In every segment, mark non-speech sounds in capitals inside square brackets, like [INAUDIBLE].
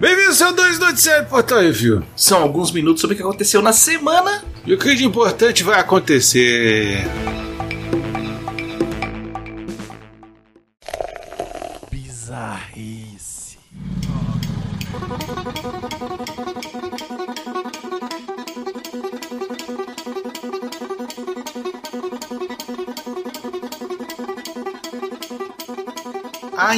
Bem-vindos ao 2 Noticiário Portal Review. São alguns minutos sobre o que aconteceu na semana. E o que de importante vai acontecer?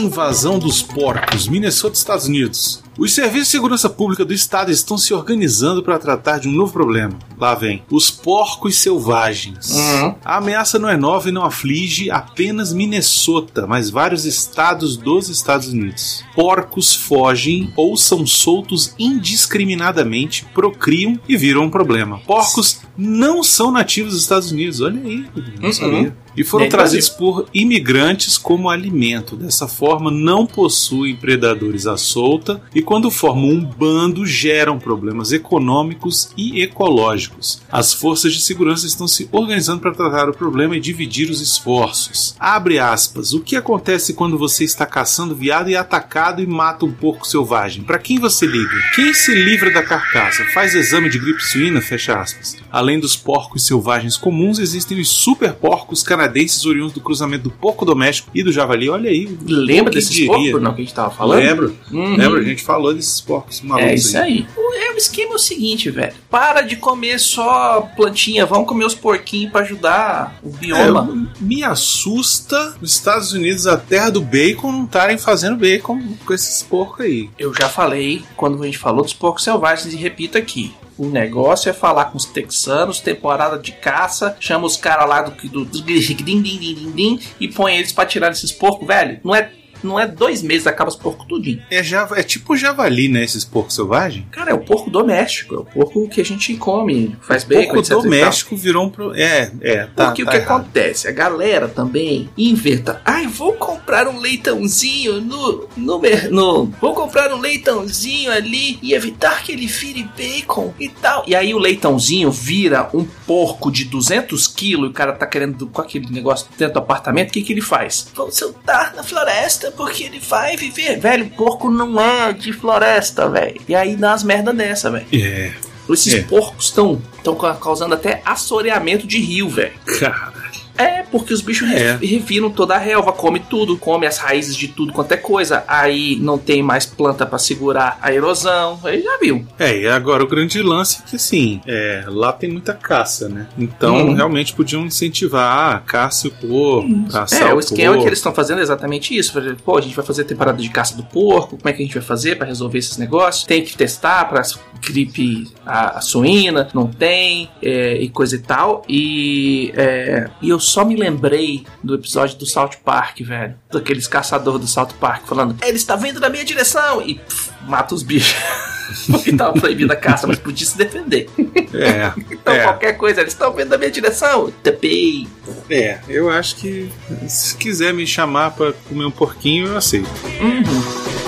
Invasão dos porcos, Minnesota, Estados Unidos. Os serviços de segurança pública do estado estão se organizando para tratar de um novo problema. Lá vem: os porcos selvagens. Uhum. A ameaça não é nova e não aflige apenas Minnesota, mas vários estados dos Estados Unidos. Porcos fogem ou são soltos indiscriminadamente, procriam e viram um problema. Porcos não são nativos dos Estados Unidos. Olha aí, não Uhum. sabia. E foram trazidos por imigrantes como alimento. Dessa forma, não possuem predadores à solta e, quando formam um bando, geram problemas econômicos e ecológicos. As forças de segurança estão se organizando para tratar o problema e dividir os esforços. Abre aspas. O que acontece quando você está caçando viado e é atacado e mata um porco selvagem? Para quem você liga? Quem se livra da carcaça? Faz exame de gripe suína? Fecha aspas. Além dos porcos selvagens comuns, existem os super porcos canadenses oriundos do cruzamento do porco doméstico e do javali. Olha aí. Lembra desses diria? porcos não, que a gente tava falando? Lembro. Uhum. Lembra? A gente falou desses porcos malucos É isso aí. O, é, o esquema é o seguinte, velho. Para de comer só plantinha, vamos comer os porquinhos pra ajudar o É, bioma. me assusta os Estados Unidos, a terra do bacon, não estarem fazendo bacon com esses porcos aí. Eu já falei quando a gente falou dos porcos selvagens e repito aqui. O negócio é falar com os texanos, temporada de caça, chama os caras lá do, do, do din, din, din, din, din, e põe eles pra tirar esses porcos, velho. Não é, não é dois meses, acaba os porcos tudinho. É, java, é tipo javali, né? Esses porcos selvagens. Cara, é o porco doméstico, é o porco que a gente come, faz bacon, Porco etc e tal. doméstico virou um. Pro... É, é, tá. Porque tá o que errado. acontece? A galera também inventa. Ai, vou comprar um leitãozinho no, no, no. Vou comprar um leitãozinho ali e evitar que ele vire bacon e tal. E aí o leitãozinho vira um porco de 200 quilos e o cara tá querendo com aquele negócio dentro do apartamento. O que, que ele faz? Vou soltar na floresta porque ele vai viver. Velho, porco não é de floresta, velho. E aí dá umas merda dessa, velho. É, Esses É. porcos estão causando até assoreamento de rio, velho. cara. É, porque os bichos É. re- reviram toda a relva, come tudo, come as raízes de tudo quanto é coisa. Aí não tem mais planta pra segurar a erosão. Aí já viu. É, e agora o grande lance é que, assim, é, lá tem muita caça, né? Então, Uhum. realmente podiam incentivar a caça e o porco, caçar É, o o esquema que porco. eles estão fazendo é exatamente isso. Pô, a gente vai fazer temporada de caça do porco, como é que a gente vai fazer pra resolver esses negócios? Tem que testar pra gripe a, a suína, não tem, é, e coisa e tal. E, é, e eu só me lembrei do episódio do South Park, velho. Daqueles caçadores do South Park falando, ele está vindo na minha direção! E pff, mata os bichos. [LAUGHS] Porque tava proibida a caça, mas podia se defender. É, [LAUGHS] Então é, qualquer coisa, eles estão vindo na minha direção. Tapei. é, eu acho que se quiser me chamar pra comer um porquinho, eu aceito. Uhum.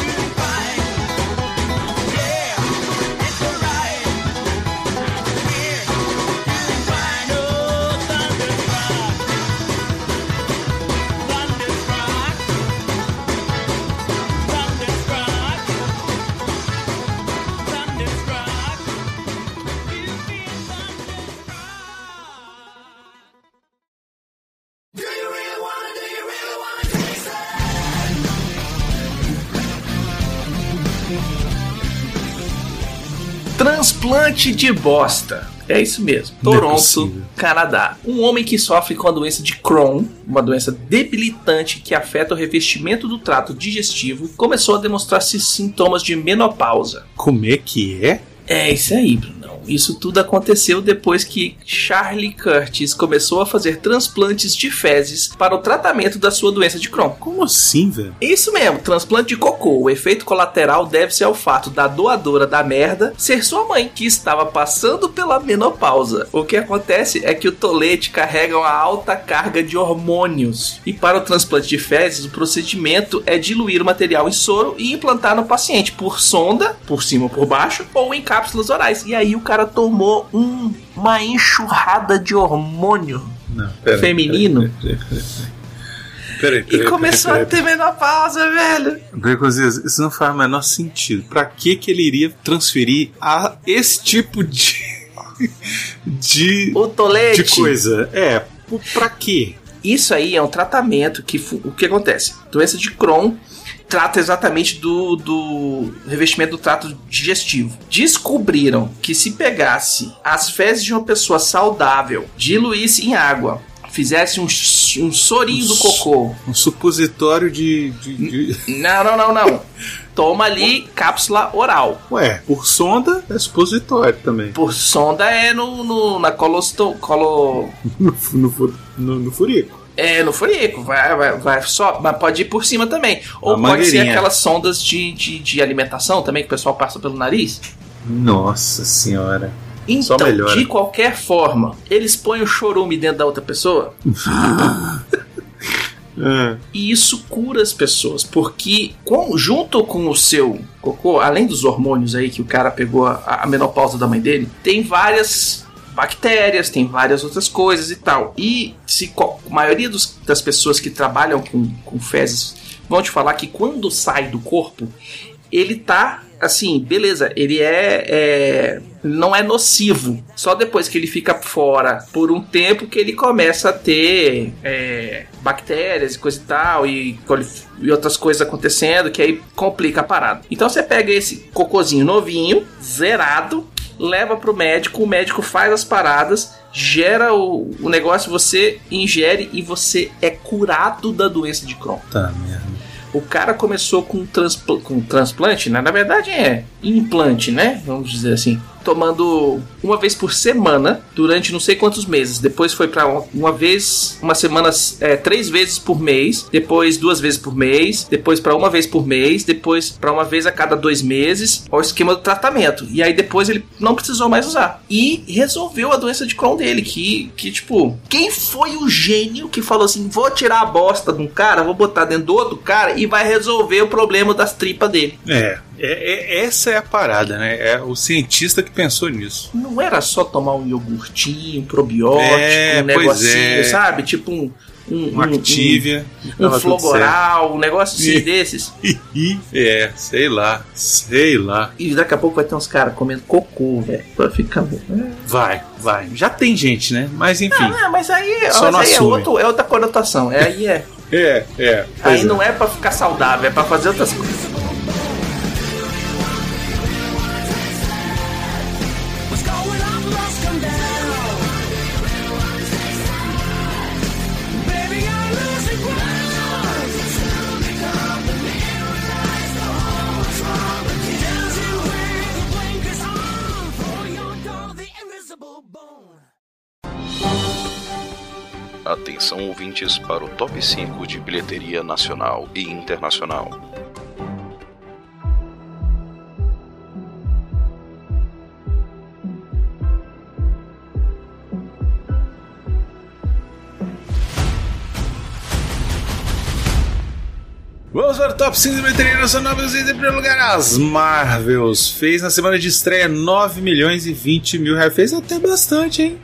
Transplante de bosta. É isso mesmo. Não é Toronto, possível. Canadá. Um homem que sofre com a doença de Crohn, uma doença debilitante que afeta o revestimento do trato digestivo, começou a demonstrar sintomas de menopausa. Como é que é? É isso aí, Brunão. Isso tudo aconteceu depois que Charlie Curtis começou a fazer transplantes de fezes para o tratamento da sua doença de Crohn. Como assim, velho? Isso mesmo, transplante de cocô. O efeito colateral deve-se ao fato da doadora da merda ser sua mãe, que estava passando pela menopausa. O que acontece é que o tolete carrega uma alta carga de hormônios. E para o transplante de fezes, o procedimento é diluir o material em soro e implantar no paciente por sonda, por cima ou por baixo, ou em cápsulas orais. E aí o cara tomou um- uma enxurrada de hormônio Não, pera, feminino. Pera, peraí, peraí. E começou peraí, a ter menopausa, velho. Baconzitos, isso não faz o menor sentido. Pra que que ele iria transferir a esse tipo de. de. O tolete. de coisa? É, pra quê? Isso aí é um tratamento que o que acontece? Doença de Crohn trata exatamente do, do revestimento do trato digestivo. Descobriram que se pegasse as fezes de uma pessoa saudável, diluísse em água, fizesse um, um sorinho do cocô. Um supositório de. de, de- Não, não, não, não. Toma ali cápsula oral. Ué, por sonda é supositório também. Por sonda é no, no- na colosto, colo, [LAUGHS] No, no, no, no furico. É, no furico, vai, vai, vai só, mas pode ir por cima também. Ou pode ser aquelas sondas de, de, de alimentação também que o pessoal passa pelo nariz. Nossa senhora. Só Então, melhora. de qualquer forma, eles põem o chorume dentro da outra pessoa [LAUGHS] e isso cura as pessoas, porque com- junto com o seu cocô, além dos hormônios aí que o cara pegou a, a menopausa da mãe dele, tem várias bactérias, tem várias outras coisas e tal. E se a maioria dos- das pessoas que trabalham com, com fezes vão te falar que quando sai do corpo, ele tá assim, beleza, ele é, é- não é nocivo. Só depois que ele fica fora por um tempo que ele começa a ter é, bactérias e coisa e tal, e, e outras coisas acontecendo, que aí complica a parada. Então você pega esse cocôzinho novinho, zerado, leva pro médico, o médico faz as paradas, gera o, o negócio, você ingere e você é curado da doença de Crohn. tá merda. O cara começou com, transpl com transplante, né? na verdade é implante, né? Vamos dizer assim. Tomando uma vez por semana durante não sei quantos meses. Depois foi para uma vez, uma semana, é, três vezes por mês. Depois duas vezes por mês. Depois para uma vez por mês. Depois para uma vez a cada dois meses. Ó, O esquema do tratamento. E aí depois ele não precisou mais usar. E resolveu a doença de Crohn dele. Que, que tipo, quem foi o gênio que falou assim: vou tirar a bosta de um cara, vou botar dentro do outro cara e vai resolver o problema das tripas dele. É, é, é- essa é a parada, né? É o cientista que pensou nisso. Não era só tomar um iogurtinho, um probiótico, É, um negocinho, é. sabe? Tipo um. Um, Um Activia. um, um flogoral, um negócio assim desses. [LAUGHS] é, sei lá, sei lá. E daqui a pouco vai ter uns caras comendo cocô, velho. Pra ficar. Vai, vai. Já tem gente, né? Mas enfim. Ah, mas aí, Só mas aí é, outro, é outra conotação. É, aí é. É, é. aí é. não é pra ficar saudável, é pra fazer outras coisas. Ouvintes para o top 5 de bilheteria nacional e internacional. Vamos para o top 5 de bilheteria nacional Brasil. Em primeiro lugar, as Marvels. Fez na semana de estreia 9 milhões e 20 mil reais. Fez até bastante, hein?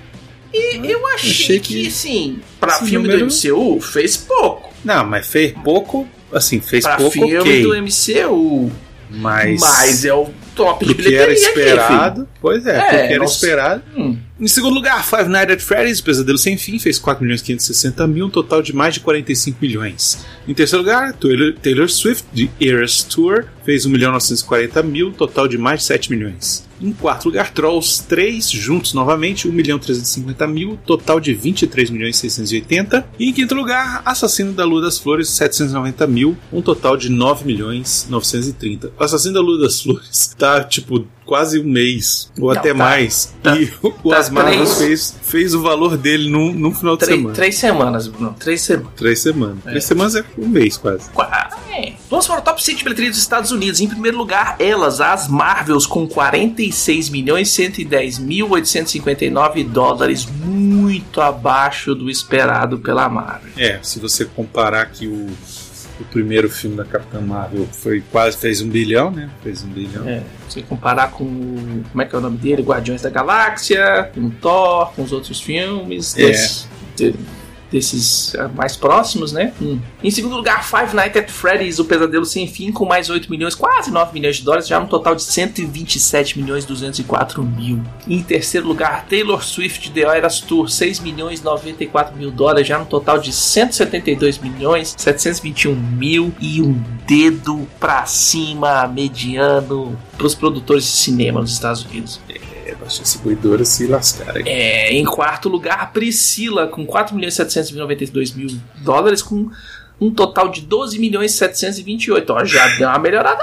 E eu achei, Achei que, que sim, pra filme número- do MCU, fez pouco. Não, mas fez pouco. Assim, fez Pra pouco, filme ok. do MCU. Mas. Mas é o top de que era bilheteria aqui, esperado. pois é, É, do que era nossa. esperado. Hum. Em segundo lugar, Five Nights at Freddy's, Pesadelo Sem Fim, fez 4 milhões e 560 mil, um total de mais de 45 milhões. Em terceiro lugar, Taylor, Taylor Swift, de Eras Tour, fez 1 milhão 940 mil, um total de mais de 7 milhões. Em quarto lugar, Trolls 3, juntos novamente, 1 milhão 350 mil, total de 23 milhões 680. E em quinto lugar, Assassino da Lua das Flores, 790 mil, um total de 9 milhões 930. O Assassino da Lua das Flores [LAUGHS] tá, tipo, quase um mês, ou Não, até tá- mais. tá- e o tá As Marvels três- fez, fez o valor dele num, num final de Três, semana. três semanas, Bruno. Três semanas. Três semanas. Três semanas é um mês quase. Qua- é. Vamos para o top 5 de bilheteria dos Estados Unidos. Em primeiro lugar, elas, as Marvels, com 46 milhões 110 mil 859 dólares, muito abaixo do esperado pela Marvel. É, se você comparar que o, o primeiro filme da Capitã Marvel foi quase fez um bilhão, né? Fez um bilhão. É, se comparar com. Como é que é o nome dele? Guardiões da Galáxia, com Thor, com os outros filmes. É. desse- de- desses ah, mais próximos, né? Hum. Em segundo lugar, Five Nights at Freddy's, o Pesadelo Sem Fim, com mais 8 milhões, quase 9 milhões de dólares, já no total de 127 milhões 204 mil. Em terceiro lugar, Taylor Swift The Eras Tour, 6 milhões 94 mil dólares, já no total de 172 milhões 721 mil e um dedo pra cima, mediano, pros produtores de cinema nos Estados Unidos. Baixa distribuidora se lascaram. É, em quarto lugar, Priscila, com 4 milhões 792 mil dólares, com um total de 12 milhões 728. Ó, já deu uma melhorada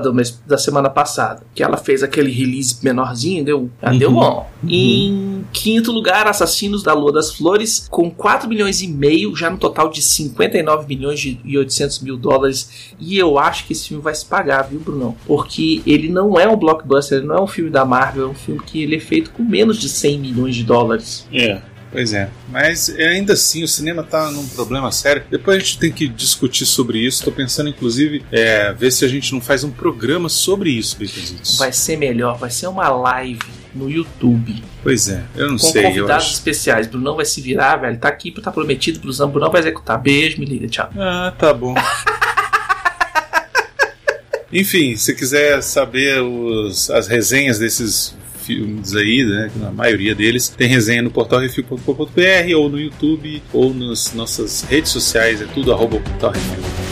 do mês, da semana passada. Que ela fez aquele release menorzinho, deu, já deu bom. Em quinto lugar, Assassinos da Lua das Flores, com 4 milhões e meio, já no total de 59 milhões e 800 mil dólares. E eu acho que esse filme vai se pagar, viu, Brunão? Porque ele não é um blockbuster, ele não é um filme da Marvel, é um filme que ele é feito com menos de 100 milhões de dólares. É. Pois é, mas ainda assim o cinema tá num problema sério. Depois a gente tem que discutir sobre isso. Tô pensando, inclusive, é, ver se a gente não faz um programa sobre isso, Baconzitos. Vai ser melhor, vai ser uma live no YouTube Pois é, eu não com sei. Eu convidados especiais. Brunão vai se virar, velho. Tá aqui, tá prometido. Brunão, Brunão vai executar. Beijo, me liga, tchau. Ah, tá bom. [LAUGHS] Enfim, se quiser saber os- as resenhas desses filmes aí, né, a maioria deles, tem resenha no portal refil.com.br ou no YouTube ou nas nossas redes sociais, é tudo arroba portal refil.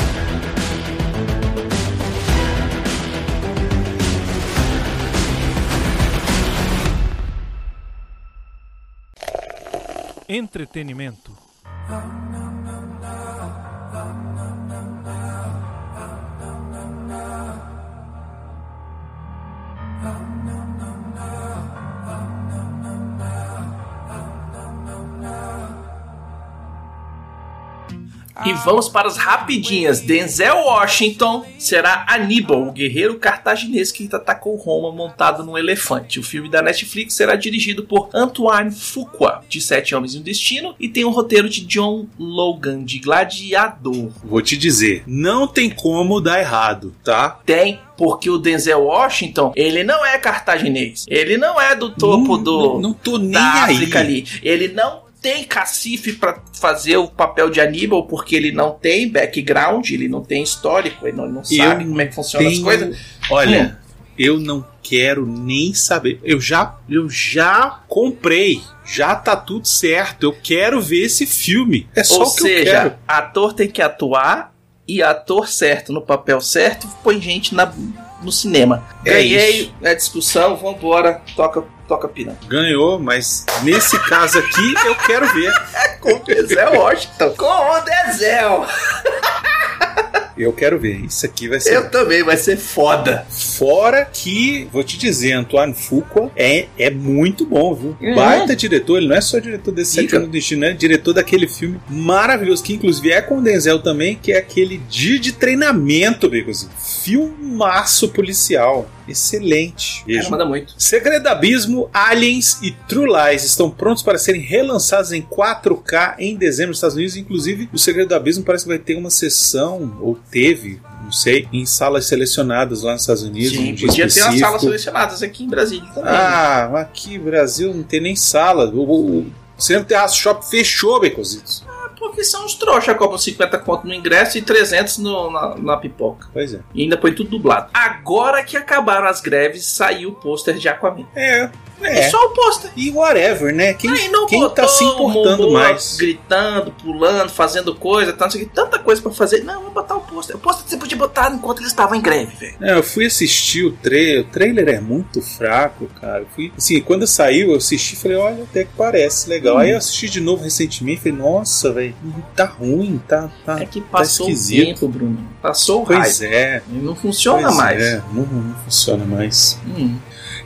Entretenimento. E vamos para as rapidinhas. Denzel Washington será Aníbal, o guerreiro cartaginês que atacou Roma montado num elefante. O filme da Netflix será dirigido por Antoine Fuqua, de Sete Homens e um Destino, e tem o roteiro de John Logan, de Gladiador. Vou te dizer, não tem como dar errado, tá? Tem, porque o Denzel Washington, ele não é cartaginês. Ele não é do topo não, do... não, não tô nem da aí. África ali. Ele não tem cacife pra fazer o papel de Aníbal porque ele não tem background, ele não tem histórico, ele não, não Eu sabe como é que funcionam as Tenho- coisas. Olha, eu não quero nem saber. Eu já, eu já comprei. Já tá tudo certo. Eu quero ver esse filme. É só Ou o que eu seja, quero. ator tem que atuar e ator certo no papel certo põe gente na, no cinema. É Ganhei isso. a discussão, vambora, toca, toca pina. Ganhou, mas nesse caso aqui eu quero ver. [LAUGHS] Com o Denzel Washington. Com o Denzel. Eu quero ver. Isso aqui vai ser. Eu também, vai ser foda. Fora que, vou te dizer, Antoine Fuqua é, é muito bom, viu? Uhum. Baita diretor, ele não é só diretor desse. Anos do Destino, é diretor daquele filme maravilhoso, que inclusive é com o Denzel também, que é aquele dia de treinamento, Becozinho. Filmaço policial. Excelente. Cara, Veja. manda muito. Segredo do Abismo, Aliens e True Lies estão prontos para serem relançados em 4K em dezembro nos Estados Unidos. Inclusive, o Segredo do Abismo parece que vai ter uma sessão, ou teve, não sei, em salas selecionadas lá nos Estados Unidos. Sim, um dia podia ter umas específico. salas selecionadas aqui em Brasília também. Ah, mas aqui no Brasil não tem nem sala. O, o, o Cinema Terraço Shop fechou, Becositos. Porque são os trouxa, cobram 50 conto no ingresso e 300 no, na, na pipoca. Pois é. E ainda põe tudo dublado. Agora que acabaram as greves, saiu o pôster de Aquaman. É, É, só o pôster. E whatever, né? Quem, Aí não quem botou tá se importando mais? Gritando, pulando, fazendo coisa, tá, não sei o que, tanta coisa pra fazer. Não, vamos botar o pôster. O pôster você podia botar enquanto eles estavam em greve, velho. É, eu fui assistir o trailer. O trailer é muito fraco, cara. Eu fui, assim, quando saiu, eu assisti e falei, olha, até que parece legal. Hum. Aí eu assisti de novo recentemente e falei, nossa, velho, tá ruim, tá. tá É que passou o esquisito. tempo, Bruno. Passou o pois raio. é. Não funciona pois mais. É, não, não funciona mais. Hum.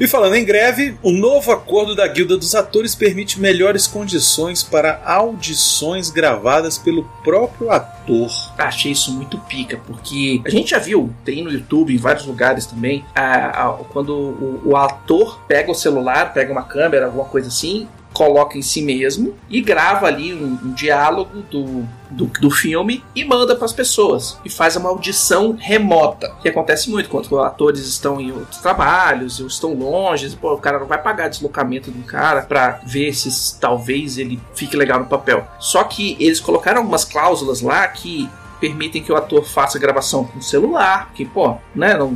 E falando em greve, o novo acordo da Guilda dos Atores permite melhores condições para audições gravadas pelo próprio ator. Achei isso muito pica, porque a gente já viu, tem no YouTube, em vários lugares também, a- a- quando o, o ator pega o celular, pega uma câmera, alguma coisa assim, coloca em si mesmo e grava ali um, um diálogo do, do, do filme e manda para as pessoas e faz uma audição remota, que acontece muito quando atores estão em outros trabalhos, ou estão longe, pô, o cara não vai pagar deslocamento do cara para ver se talvez ele fique legal no papel. Só que eles colocaram algumas cláusulas lá que permitem que o ator faça gravação com celular, que pô, né, não,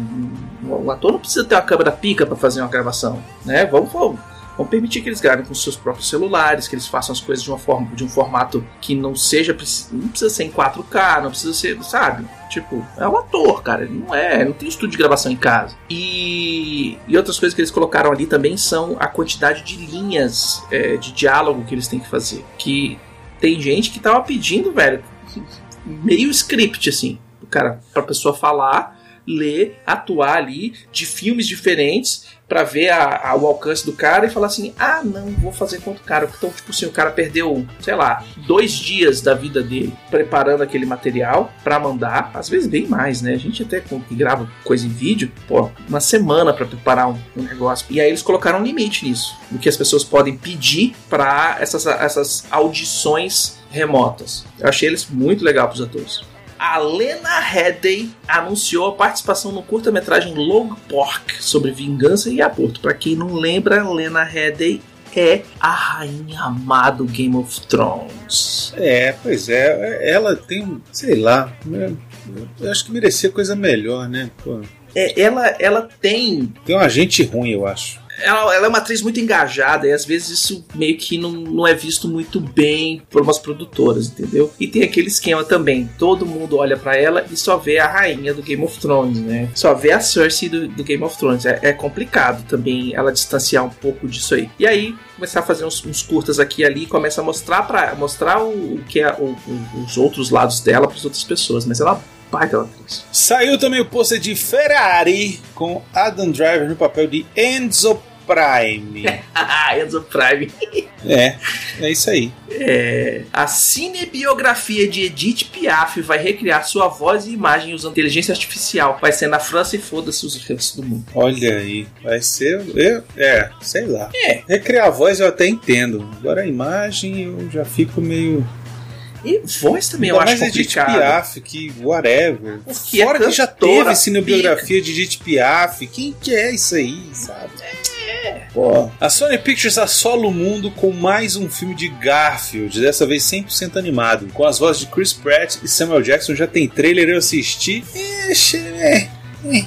o ator não precisa ter uma câmera pica para fazer uma gravação, né? Vamos, vamos Vamos permitir que eles gravem com seus próprios celulares, que eles façam as coisas de uma forma, de um formato que não seja, não precisa ser em 4K, não precisa ser, sabe? Tipo, é um ator, cara, ele não é, não tem estúdio de gravação em casa. E, e outras coisas que eles colocaram ali também são a quantidade de linhas é, de diálogo que eles têm que fazer. Que tem gente que tava pedindo, velho, [LAUGHS] meio script assim, o cara, pra pessoa falar, ler, atuar ali de filmes diferentes para ver a, a, o alcance do cara e falar assim: ah, não, vou fazer contra o cara. Então, tipo assim, o cara perdeu, sei lá, dois dias da vida dele preparando aquele material para mandar, às vezes bem mais, né? A gente até grava coisa em vídeo, pô, uma semana para preparar um, um, negócio. E aí eles colocaram um limite nisso, do que as pessoas podem pedir para essas, essas audições remotas. Eu achei eles muito legal pros atores a Lena Headey anunciou a participação no curta-metragem Log Pork sobre vingança e aborto. Para quem não lembra, Lena Headey é a rainha má do Game of Thrones. É, pois é. Ela tem, sei lá, eu acho que merecia coisa melhor, né? Pô. É, ela, ela tem. Tem um agente ruim, eu acho ela, ela, é uma atriz muito engajada e às vezes isso meio que não, não é visto muito bem por umas produtoras, entendeu? E tem aquele esquema também: todo mundo olha para ela e só vê a rainha do Game of Thrones, né? Só vê a Cersei do, do Game of Thrones. É, é, complicado também ela distanciar um pouco disso aí. E aí começar a fazer uns, uns curtas aqui e ali, começa a mostrar para mostrar o, o que é o, o, os outros lados dela para as outras pessoas, mas ela atriz. Saiu também o pôster de Ferrari com Adam Driver no papel de Enzo Prime. [LAUGHS] Enzo Prime. é, é isso aí. É, a cinebiografia de Edith Piaf vai recriar sua voz e imagem usando inteligência artificial. Vai ser na França e foda-se os restos do mundo. Olha aí, vai ser. Eu, é, sei lá. É. Recriar a voz eu até entendo. Agora a imagem eu já fico meio. E voz também Ainda eu acho complicado. Edith Piaf, que whatever. Porque Fora é que já teve cinebiografia de Edith Piaf. Quem que é isso aí, sabe? Pô. A Sony Pictures assola o mundo com mais um filme de Garfield, dessa vez 100% animado. Com as vozes de Chris Pratt e Samuel Jackson, já tem trailer, eu assisti. Ixi, é. É,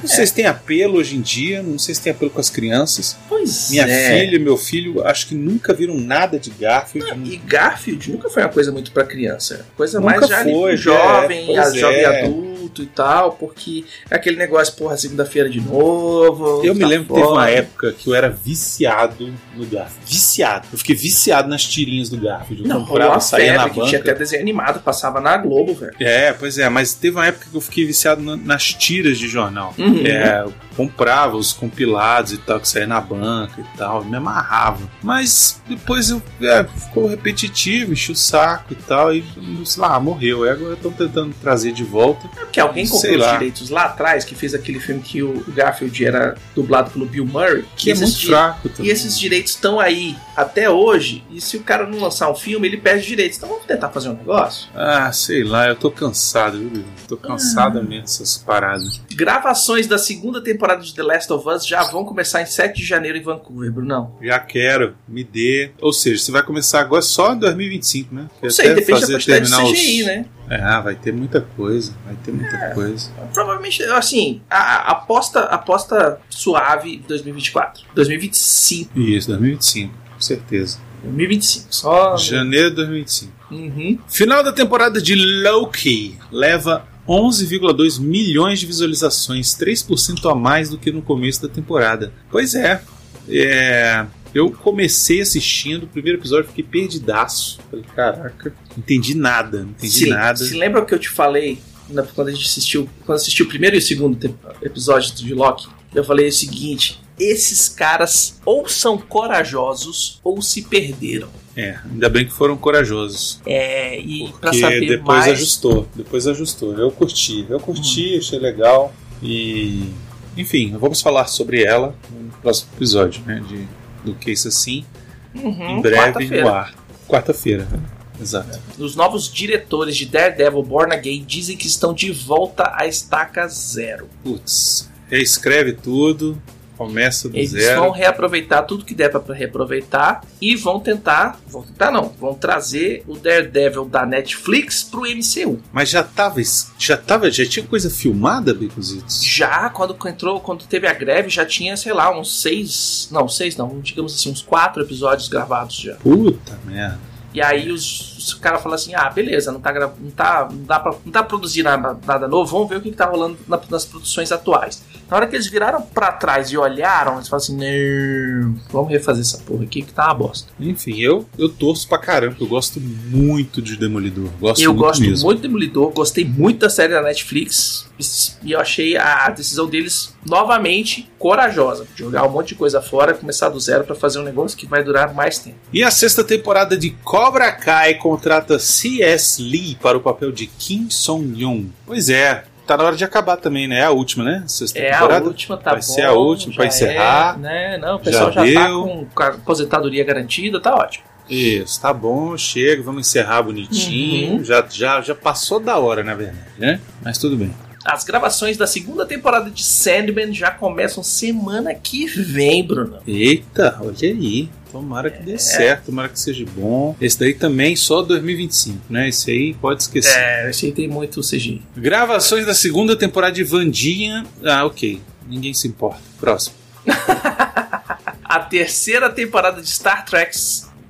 Não sei se tem apelo hoje em dia, não sei se tem apelo com as crianças. pois Minha é. filha e meu filho acho que nunca viram nada de Garfield. Não, E Garfield nunca foi uma coisa muito pra criança. Coisa Nunca mais já foi, pro jovem, é, jovem é. adulto e tal, porque é aquele negócio, porra, segunda-feira de novo. Eu me tá lembro que teve uma época que eu era viciado no Garfield. Viciado. Eu fiquei viciado nas tirinhas do Garfield. Eu Não, comprava, saía na banca. tinha até desenho animado, passava na Globo, velho. É, pois é, mas teve uma época que eu fiquei viciado na- nas tiras de jornal. Uhum. É, eu comprava os compilados e tal, que saía na banca e tal, me amarrava. Mas depois eu, é, ficou repetitivo, enchi o saco e tal, e sei lá, morreu. E agora estão tentando trazer de volta. É porque alguém comprou os direitos lá atrás, que fez aquele filme que o Garfield era dublado pelo Bill Murray. Que é muito fraco também. E esses direitos estão aí até hoje, e se o cara não lançar um filme, ele perde os direitos. Então vamos tentar fazer um negócio? Ah, sei lá, eu tô cansado, viu? Tô cansado Ah. mesmo dessas paradas. Gravações da segunda temporada de The Last of Us já vão começar em 7 de janeiro em Vancouver, Brunão. Já quero, me dê. Ou seja, você vai começar agora só em 2025, né? Não sei, depende da quantidade de CGI, né? É, vai ter muita coisa, vai ter muita É. coisa. Provavelmente, assim, a, a aposta, aposta suave 2024. 2025. Isso, 2025, com certeza. 2025. Só. Janeiro de 2025. Uhum. Final da temporada de Loki leva 11,2 milhões de visualizações, 3% a mais do que no começo da temporada. Pois é, é, eu comecei assistindo o primeiro episódio, fiquei perdidaço. Falei, caraca, não entendi nada, não entendi Se, nada. se lembra o que eu te falei quando a gente assistiu, quando assistiu o primeiro e o segundo episódio de Loki? Eu falei o seguinte: esses caras ou são corajosos ou se perderam. É, ainda bem que foram corajosos. É, e pra Porque saber depois mais. ajustou, depois ajustou. Eu curti, eu curti, achei legal. E. Enfim, vamos falar sobre ela no próximo episódio, né? De, do Case Assim. Uhum, em breve no ar. Quarta-feira. né? Exato. Os novos diretores de Daredevil Born Again dizem que estão de volta à estaca zero. Putz, reescreve tudo, começa do Eles zero. vão reaproveitar tudo que der pra reaproveitar e vão tentar, vão tentar não, vão trazer o Daredevil da Netflix pro MCU. Mas já tava, já tava, já tinha coisa filmada, Bicositos? Já quando entrou, quando teve a greve, já tinha, sei lá, uns seis, não, seis não, digamos assim, uns quatro episódios gravados já. Puta merda. E aí os, os caras falam assim, ah, beleza, não tá, não tá, não dá pra, não tá produzindo nada, nada novo, vamos ver o que, que tá rolando na- nas produções atuais. Na hora que eles viraram pra trás e olharam, eles falaram assim, não, vamos refazer essa porra aqui que tá uma bosta. Enfim, eu, eu torço pra caramba, eu gosto muito de Demolidor. Gosto eu muito gosto mesmo. muito do Demolidor, gostei muito da série da Netflix e eu achei a decisão deles novamente corajosa. Jogar um monte de coisa fora, começar do zero pra fazer um negócio que vai durar mais tempo. E a sexta temporada de Cobra Kai contrata C.S. Lee para o papel de Kim Song-yoon. Pois é, tá na hora de acabar também, né? É a última, né? Sexta É a temporada. última, tá Vai bom. ser a última pra encerrar. é, né? Não, o pessoal já, Já tá com, a aposentadoria garantida, tá ótimo. Isso, tá bom, chega, vamos encerrar bonitinho. Uhum. Já, já, já passou da hora, na verdade, né? Mas tudo bem. As gravações da segunda temporada de Sandman já começam semana que vem, Bruno. Eita, olha aí. Tomara que É. dê certo, tomara que seja bom. Esse daí também só 2025, né? Esse aí pode esquecer. É, esse aí tem muito CGI. Gravações da segunda temporada de Vandinha. Ah, ok. Ninguém se importa. Próximo. [LAUGHS] A terceira temporada de Star Trek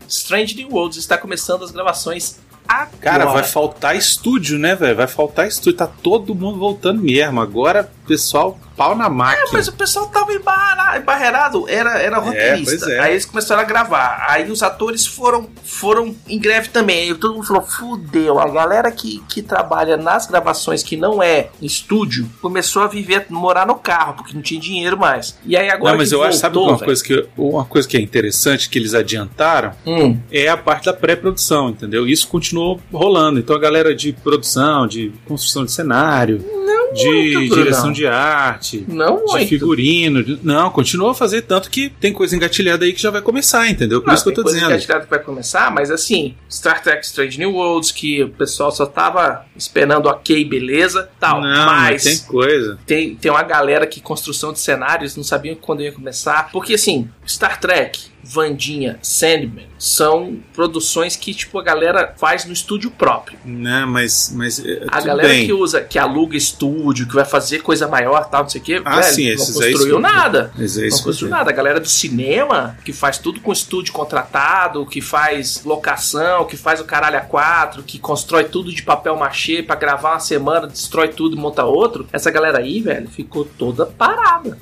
Strange New Worlds está começando as gravações agora. Cara, vai faltar estúdio, né, velho? Vai faltar estúdio. Tá todo mundo voltando mesmo. Agora, pessoal, pau na máquina. É, mas o pessoal tava embarreirado, era, era roteirista. pois é. Aí eles começaram a gravar. Aí os atores foram, foram em greve também. Aí todo mundo falou: fudeu. A galera que, que trabalha nas gravações, que não é estúdio, começou a viver, morar no carro, porque não tinha dinheiro mais. E aí agora. Não, mas eu acho, sabe voltou, uma coisa, que, uma coisa que é interessante que eles adiantaram? Hum, é a parte da pré-produção, entendeu? Isso continuou rolando. Então a galera de produção, de construção de cenário, de muito, direção de arte, não de muito. figurino, de- não, continua a fazer tanto que tem coisa engatilhada aí que já vai começar, entendeu? Por Não, isso que eu tô coisa dizendo. engatilhada que vai começar, mas assim, Star Trek Strange New Worlds, que o pessoal só tava esperando ok, beleza, tal. Não, mas tem coisa. tem, tem uma galera que construção de cenários não sabiam quando ia começar. Porque assim, Star Trek, Vandinha, Sandman são produções que tipo a galera faz no estúdio próprio. Né, mas, mas é, A galera bem. que usa, que aluga estúdio, que vai fazer coisa maior, tal, não sei o quê, Ah, velho, sim, não construiu sim. nada. É Não construiu sei. nada. A galera do cinema, que faz tudo com estúdio contratado, que faz locação, que faz o caralho a quatro, que constrói tudo de papel machê pra gravar uma semana, destrói tudo e monta outro. Essa galera aí, velho, ficou toda parada.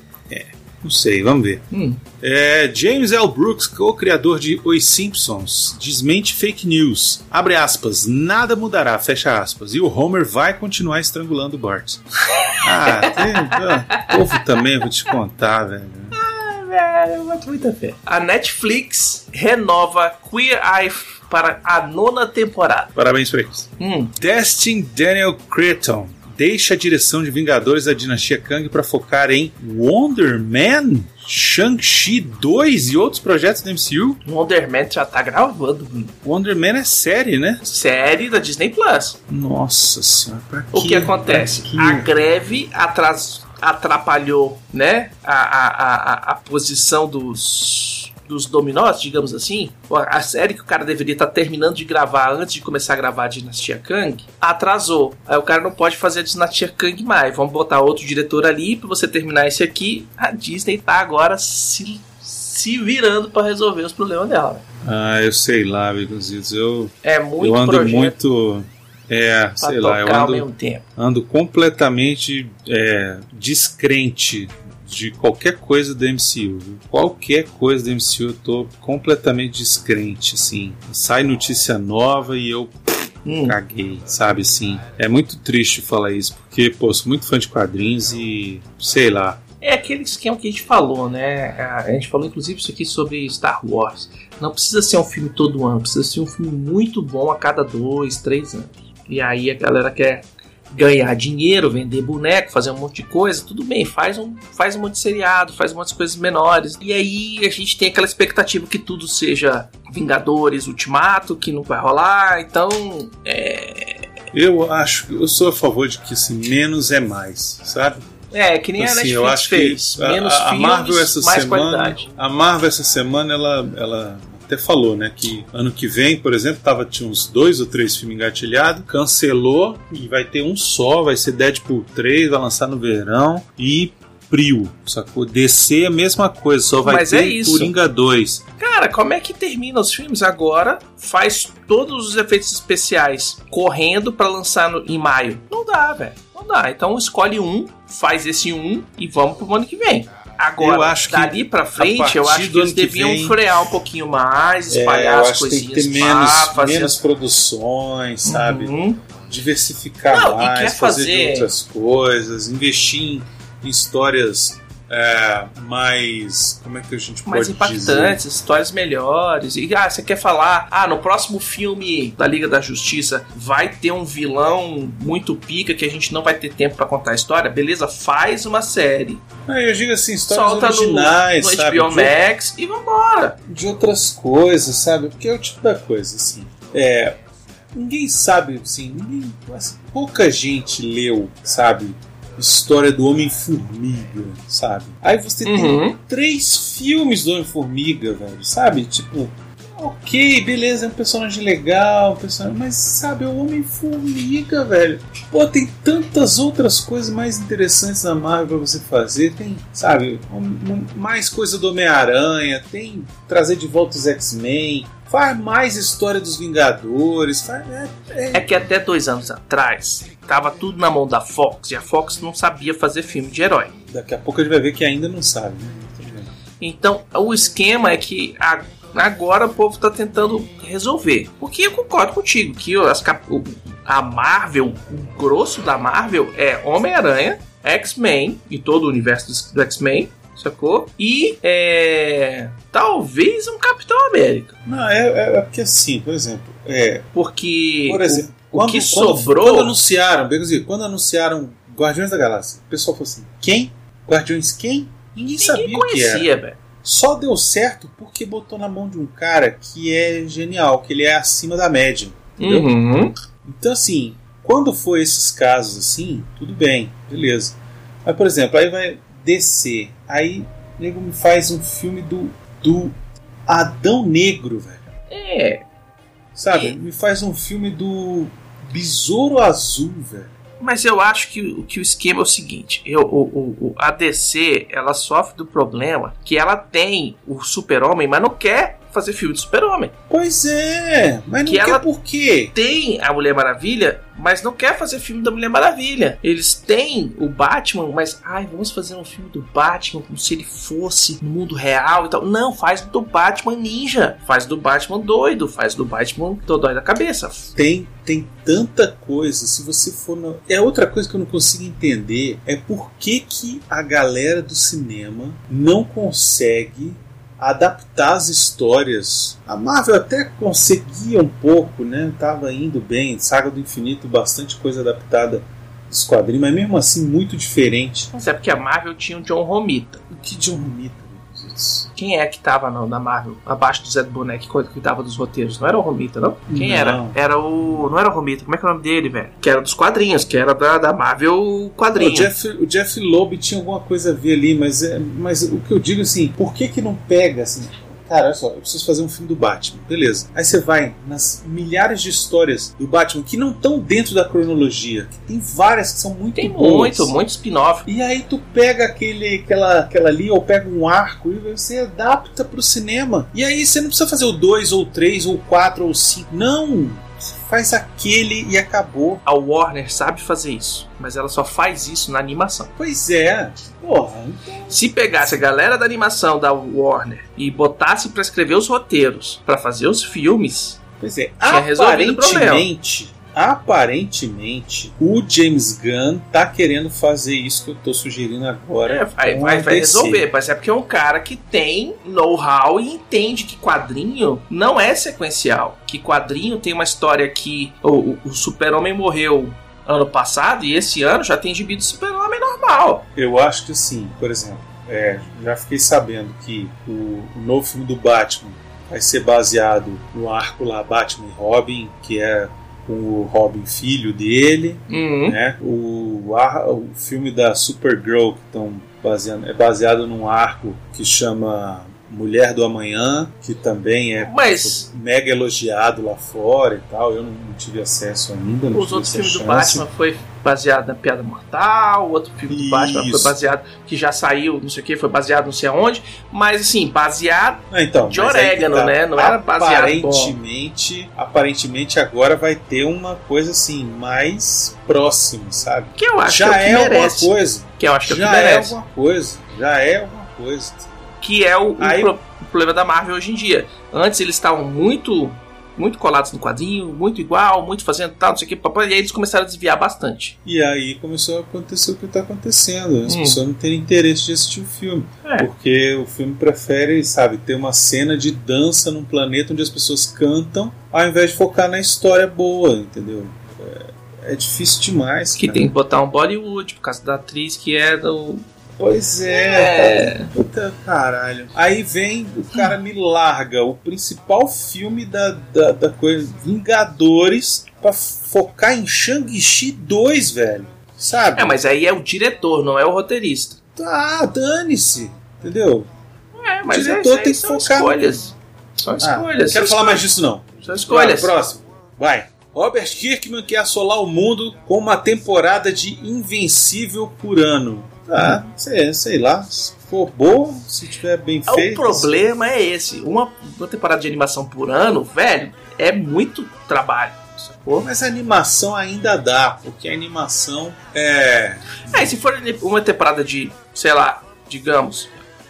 Não sei, vamos ver. Hum. É, James L. Brooks, co-criador de Os Simpsons, desmente fake news. Abre aspas, nada mudará, fecha aspas. E o Homer vai continuar estrangulando o Bart. [LAUGHS] Ah, tem, ah, povo também, vou te contar, velho. Velho, eu boto muita fé. A Netflix renova Queer Eye para a nona temporada. Parabéns pra eles. Hum, Destin Daniel Cretton deixa a direção de Vingadores da Dinastia Kang para focar em Wonder Man, Shang-Chi 2 e outros projetos da MCU. Wonder Man já tá gravando. Wonder Man é série, né? Série da Disney Plus. Nossa senhora, pra O que quê? acontece? A greve atras- atrapalhou, né? A, a, a- a posição dos, dos dominós, digamos assim. A série que o cara deveria estar terminando de gravar antes de começar a gravar a Dinastia Kang atrasou. Aí o cara não pode fazer a Dinastia Kang mais. Vamos botar outro diretor ali pra você terminar esse aqui. A Disney tá agora se, se virando pra resolver os problemas dela. Ah, eu sei lá, Beconzitos. Eu, É muito eu ando projeto muito. É, sei lá, eu ando, mesmo tempo. ando completamente é, descrente de qualquer coisa do MCU. viu? Qualquer coisa do MCU eu tô completamente descrente, assim. Sai notícia nova e eu Hum. caguei, sabe assim. É muito triste falar isso, porque, pô, sou muito fã de quadrinhos e sei lá. É aquele esquema que a gente falou, né? A gente falou inclusive isso aqui sobre Star Wars. Não precisa ser um filme todo ano, precisa ser um filme muito bom a cada dois, três anos. E aí a galera quer, ganhar dinheiro, vender boneco, fazer um monte de coisa, tudo bem, faz um, faz um monte de seriado, faz um monte de coisas menores. E aí a gente tem aquela expectativa que tudo seja Vingadores Ultimato, que não vai rolar, então. É. Eu acho, eu sou a favor de que assim, menos é mais, sabe? É, que nem a Assim, Netflix eu acho fez. que a, Menos a filmes, Marvel essa mais semana, qualidade. a Marvel essa semana ela, ela até falou, né, que ano que vem, por exemplo, tava tinha uns dois ou três filmes engatilhados, cancelou e vai ter um só, vai ser Deadpool 3, vai lançar no verão e Prio, sacou? DC é a mesma coisa, só vai Mas ter é isso. Coringa 2. Cara, como é que termina os filmes agora? Faz todos os efeitos especiais correndo pra lançar no- em maio. Não dá, velho. Não dá. Então escolhe um, faz esse um e vamos pro ano que vem. Agora, Eu acho que dali pra frente, eu acho que eles que deviam vem- frear um pouquinho mais, É, espalhar eu as que tem que coisinhas ter menos, pá, fazer menos produções, sabe? Uhum. diversificar Não, mais, fazer, fazer- outras coisas, investir em, em histórias é, mais. Como é que a gente mais pode dizer? impactantes, histórias melhores. E ah, você quer falar, ah, no próximo filme da Liga da Justiça vai ter um vilão muito pica que a gente não vai ter tempo pra contar a história? Beleza, faz uma série. Não, eu digo assim, histórias Solta no, originais, no sabe? HBO De- Max e vambora. de outras coisas, sabe? Porque é o tipo da coisa, assim. É, ninguém sabe, assim, ninguém, assim, pouca gente leu, sabe? História do Homem-Formiga, sabe? Aí você tem Uhum. três filmes do Homem-Formiga, velho, sabe? Tipo, ok, beleza, é um personagem legal, um personagem, mas sabe, é o Homem-Formiga, velho. Pô, tem tantas outras coisas mais interessantes na Marvel pra você fazer. Tem, sabe, um- mais coisa do Homem-Aranha, tem trazer de volta os X-Men. Faz mais história dos Vingadores. Faz, é, é- É que até dois anos atrás tava tudo na mão da Fox e a Fox não sabia fazer filme de herói. Daqui a pouco a gente vai ver que ainda não sabe, né? Então, o esquema é que a- agora o povo tá tentando resolver. Porque eu concordo contigo que as cap- a Marvel, o grosso da Marvel é Homem-Aranha, X-Men e todo o universo do- X-Men, sacou? E é, talvez um Capitão América. Não, é, é- é porque assim, por exemplo, é, Porque por exemplo, o, quando, o que quando- sobrou. Quando anunciaram, quando anunciaram Guardiões da Galáxia, o pessoal falou assim: quem? Guardiões quem? Ninguém, sabia ninguém o que era. conhecia, velho. Só deu certo porque botou na mão de um cara que é genial, que ele é acima da média. Entendeu? Uhum. Então, assim, quando for esses casos assim, tudo bem, beleza. Mas, por exemplo, aí vai descer. Aí o nego me faz um filme do, do Adão Negro, velho. É, Sabe? É. Me faz um filme do Besouro Azul, velho. Mas eu acho que, o- que o esquema é o seguinte: eu, o- o- a DC ela sofre do problema que ela tem o Super-Homem, mas não quer fazer filme de Super-Homem. Pois é, mas não Que quer por quê? Tem a Mulher Maravilha, mas não quer fazer filme da Mulher Maravilha. Eles têm o Batman, mas ai, vamos fazer um filme do Batman como se ele fosse no mundo real e tal. Não, faz do Batman ninja, faz do Batman doido, faz do Batman todo dói da cabeça. Tem, tem tanta coisa. Se você for. na- É outra coisa que eu não consigo entender. É por que, que a galera do cinema não consegue adaptar as histórias. A Marvel até conseguia um pouco, né? Tava indo bem. Saga do Infinito, bastante coisa adaptada dos quadrinhos, mas mesmo assim muito diferente. Mas é porque a Marvel tinha o John Romita. O que John Romita, Quem é que tava na, Marvel, abaixo do Zé do Boneco, que cuidava dos roteiros? Não era o Romita, não? Quem Não. era? Era o. Não era o Romita, como é que é o nome dele, velho? Que era dos quadrinhos, que era da, da Marvel quadrinho. O Jeff, o Jeff Loeb tinha alguma coisa a ver ali, mas, é, mas o que eu digo assim, por que que não pega assim? Cara, olha só, eu preciso fazer um filme do Batman, beleza. Aí você vai nas milhares de histórias do Batman que não estão dentro da cronologia, que tem várias que são muito Tem boas. muito, muito spin-off. E aí tu pega aquele, aquela, aquela ali, ou pega um arco e você adapta pro cinema. E aí você não precisa fazer o 2, ou 3, ou 4, ou 5. Não! Faz aquele e acabou. A Warner sabe fazer isso, mas ela só faz isso na animação. Pois é. Porra, Se pegasse a galera da animação da Warner e botasse pra escrever os roteiros, pra fazer os filmes, Pois é, problema. aparentemente, aparentemente, o James Gunn tá querendo fazer isso que eu tô sugerindo agora. é, vai, vai, vai resolver. Mas é porque é um cara que tem know-how e entende que quadrinho não é sequencial. Que quadrinho tem uma história que o, o- o super-homem morreu ano passado e esse ano já tem gibi do Super-Homem normal. Eu acho que sim, por exemplo, é, já fiquei sabendo que o, o novo filme do Batman vai ser baseado no arco lá Batman e Robin, que é com o Robin filho dele, Uhum. né? O, o filme da Supergirl que estão baseando é baseado num arco que chama Mulher do Amanhã, que também é Mas mega elogiado lá fora e tal. Eu não, não tive acesso ainda. Não os outros filmes do. Batman foi baseado na Piada Mortal, o outro filme do Batman foi baseado, que já saiu, não sei o que, foi baseado não sei aonde, mas assim, baseado Ah, então, de orégano, né? Não era baseado bom. Aparentemente, aparentemente agora vai ter uma coisa assim mais próxima, sabe? Que eu acho já que é o que é alguma merece. coisa. Que eu acho que é o que Já é merece. alguma coisa. Já é alguma coisa. que é o, o Aí- pro- o problema da Marvel hoje em dia. Antes eles estavam muito muito colados no quadrinho, muito igual, muito fazendo tal, não sei o que, papai, e aí eles começaram a desviar bastante. E aí começou a acontecer o que está acontecendo. As Hum. pessoas não terem interesse de assistir o filme. É. Porque o filme prefere, sabe, ter uma cena de dança num planeta onde as pessoas cantam, ao invés de focar na história boa, entendeu? É, é difícil demais. Que cara. tem que botar um Bollywood por causa da atriz que é do. Pois é, É. cara. Puta caralho. Aí vem, o cara me larga o principal filme da, da, da coisa, Vingadores, pra focar em Shang-Chi 2, velho. Sabe? É, mas aí é o diretor, não é o roteirista. Tá, dane-se. Entendeu? É, mas diretor é, tem que são focar escolhas. São Ah, escolhas. não são quero falar mais disso, não. São escolhas. Vai, próximo. Vai. Robert Kirkman quer assolar o mundo com uma temporada de Invencível por ano. Tá, sei, sei lá. Se for boa, se tiver bem O feito. problema é esse. Uma, uma temporada de animação por ano, velho, é muito trabalho. Sacou? Mas a animação ainda dá, porque a animação é. É, se for uma temporada de, sei lá, digamos,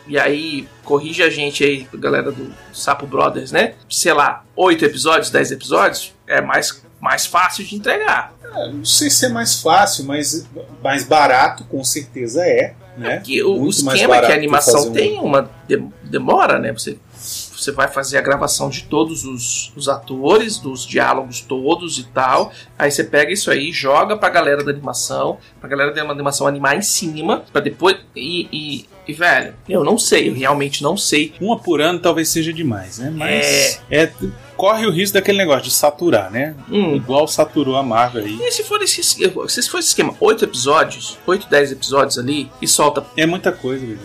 e aí corrige a gente aí, galera do Sapo Brothers, né? Sei lá, 8 episódios, 10 episódios, é mais, mais fácil de entregar. Não sei se é mais fácil, mas mais barato, com certeza é. Né? Porque o, o Muito esquema é que a animação fazer um- tem uma de- demora, né? Você, você vai fazer a gravação de todos os, os atores, dos diálogos todos e tal. Aí você pega isso aí, joga pra galera da animação, pra galera da animação animar em cima, pra depois. E, e, e, velho, eu não sei, eu realmente não sei. Uma por ano talvez seja demais, né? Mas é, corre o risco daquele negócio de saturar, né? Hum. Igual saturou a Marvel aí. E se for esse, se for esse esquema, 8 episódios, 8, 10 episódios ali, e solta É muita coisa, Jesus.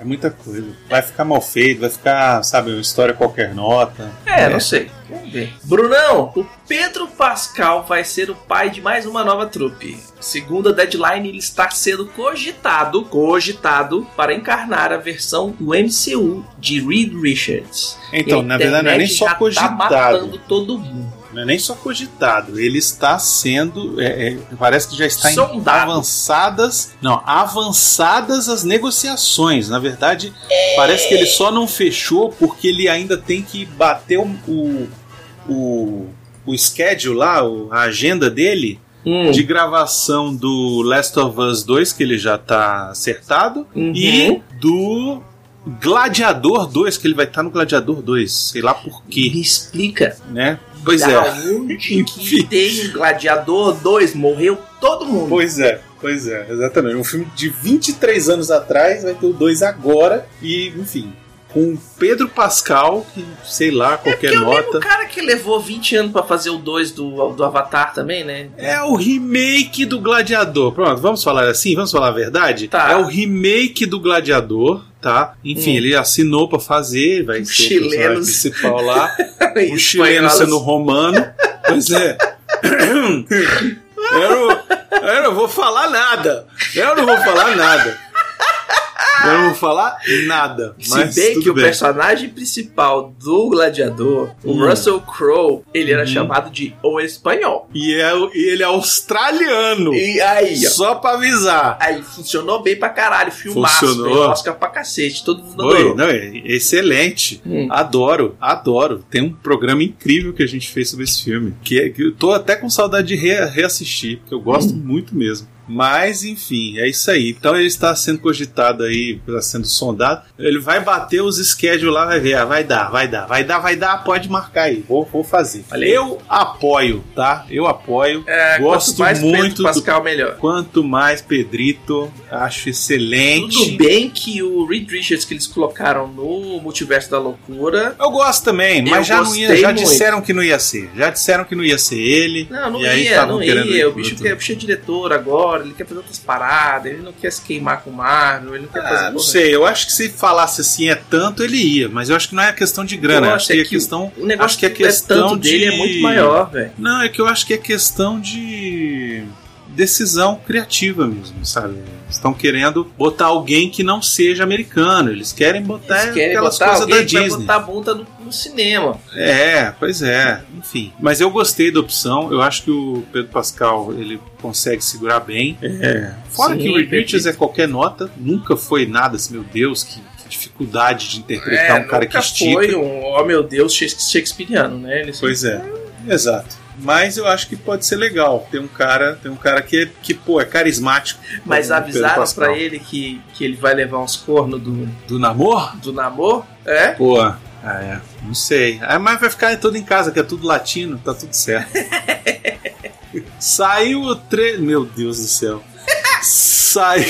É muita coisa. Vai ficar mal feito, vai ficar, sabe, uma história qualquer nota. É, não sei. Vamos ver. Brunão, o Pedro Pascal vai ser o pai de mais uma nova trupe. Segundo a Deadline, ele está sendo cogitado, cogitado, para encarnar a versão do MCU de Reed Richards. Então, na verdade, não é nem só Tá cogitado. matando todo mundo. Não é nem só cogitado. Ele está sendo. é, é, parece que já está em Sondado. avançadas. Não, avançadas as negociações. Na verdade, parece que ele só não fechou porque ele ainda tem que bater o. o, o, o schedule lá, a agenda dele Hum, de gravação do Last of Us 2, que ele já tá acertado, Uhum. e do Gladiador 2, que ele vai estar no Gladiador 2, sei lá por quê, me explica. né? Pois da é. onde que tem Gladiador 2? Morreu todo mundo. Pois é, pois é, exatamente. Um filme de 23 anos atrás, vai ter o 2 agora, e enfim, com Pedro Pascal, que sei lá, qualquer Que é o mesmo nota. cara que levou 20 anos pra fazer o 2 do, do Avatar também, né? É o remake do Gladiador. Pronto, vamos falar assim? Vamos falar a verdade? Tá. É o remake do Gladiador, tá? Enfim, Hum. ele assinou pra fazer, vai ser Chilenos. o principal lá. o [LAUGHS] chileno sendo romano. Pois é. [LAUGHS] Eu não, eu não vou falar nada. Eu não vou falar nada. Eu não vou falar nada. Se Mas bem tudo que o bem. personagem principal do Gladiador, o Hum. Russell Crowe, ele era Uhum. chamado de O Espanhol. E, é, e ele é australiano. E aí, ó. Só pra avisar. Aí funcionou bem pra caralho, filmaço, Funcionou. Oscar pra cacete, todo mundo Oi, adorou. não, é excelente. Hum. Adoro, adoro. Tem um programa incrível que a gente fez sobre esse filme. Que, é- que eu tô até com saudade de re- reassistir, porque eu gosto Hum. muito mesmo. Mas, enfim, é isso aí. Então ele está sendo cogitado aí, está sendo sondado. Ele vai bater os schedules lá, vai ver. Ah, vai dar, vai dar, vai dar, vai dar, pode marcar aí. Vou, vou fazer. Eu apoio, tá? Eu apoio. É, Gosto quanto mais muito Pedro do Pascal, melhor. Quanto mais Pedrito, acho excelente. Tudo bem que o Reed Richards que eles colocaram no Multiverso da Loucura. Eu gosto também, mas já não ia, já muito. disseram que não ia ser. Já disseram que não ia ser ele. Não, não ia, não ia. O bicho, quer, o bicho é diretor agora, ele quer fazer outras paradas, ele não quer se queimar com o Marvel, ele não quer fazer Ah, não porra sei, eu acho que se falasse assim é tanto, ele ia, mas eu acho que não é questão de grana, Eu acho que é é que questão. O negócio acho que é é questão dele de- é muito maior, velho. Não, é que eu acho que é questão de decisão criativa mesmo, sabe? Estão querendo botar alguém que não seja americano, eles querem botar Eles querem aquelas botar coisas da que Disney. botar a bunda no, no cinema. É, pois é, enfim. Mas eu gostei da opção, eu acho que o Pedro Pascal ele consegue segurar bem. É. Fora Sim, que o Reed. Richards é qualquer nota, nunca foi nada assim, meu Deus, que, dificuldade de interpretar um cara que É, nunca estica. foi um, oh meu Deus, shakespeariano, né? Ele Pois é, exato. Mas eu acho que pode ser legal. Tem um cara, tem um cara que, que pô, é carismático. Mas avisaram pra ele que, que ele vai levar uns cornos do, Do namoro? do namoro? É? Pô, ah, é, não sei. Ah, mas vai ficar todo em casa, que é tudo latino, tá tudo certo. [LAUGHS] Saiu o trailer. Meu Deus do céu. Sai...